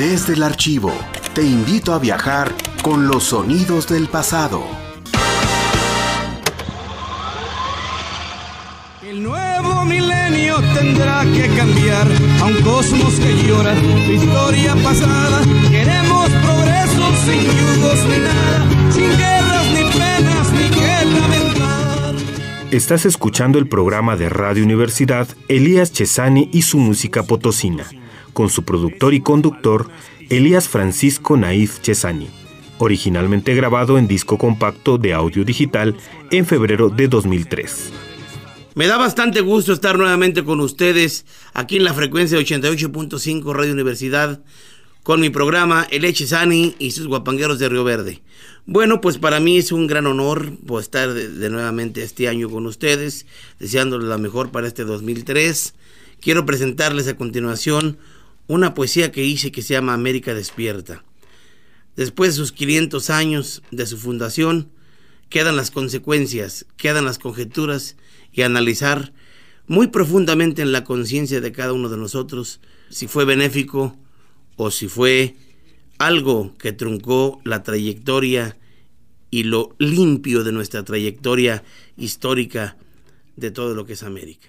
Desde el archivo, te invito a viajar con los sonidos del pasado. El nuevo milenio tendrá que cambiar a un cosmos que llora su historia pasada. Queremos progreso sin yugos ni nada, sin guerras ni penas ni que lamentar. Estás escuchando el programa de Radio Universidad Elías Chesani y su música potosina, con su productor y conductor Elías Francisco Naif Chesani, originalmente grabado en disco compacto de audio digital en febrero de 2003. Me da bastante gusto estar nuevamente con ustedes aquí en la frecuencia de 88.5 Radio Universidad con mi programa El Echesani y sus guapangueros de Río Verde. Bueno, pues para mí es un gran honor pues, estar de, de nuevamente este año con ustedes, deseándoles la mejor para este 2003. Quiero presentarles a continuación una poesía que hice que se llama América Despierta. Después de sus 500 años de su fundación, quedan las consecuencias, quedan las conjeturas y analizar muy profundamente en la conciencia de cada uno de nosotros si fue benéfico o si fue algo que truncó la trayectoria y lo limpio de nuestra trayectoria histórica de todo lo que es América.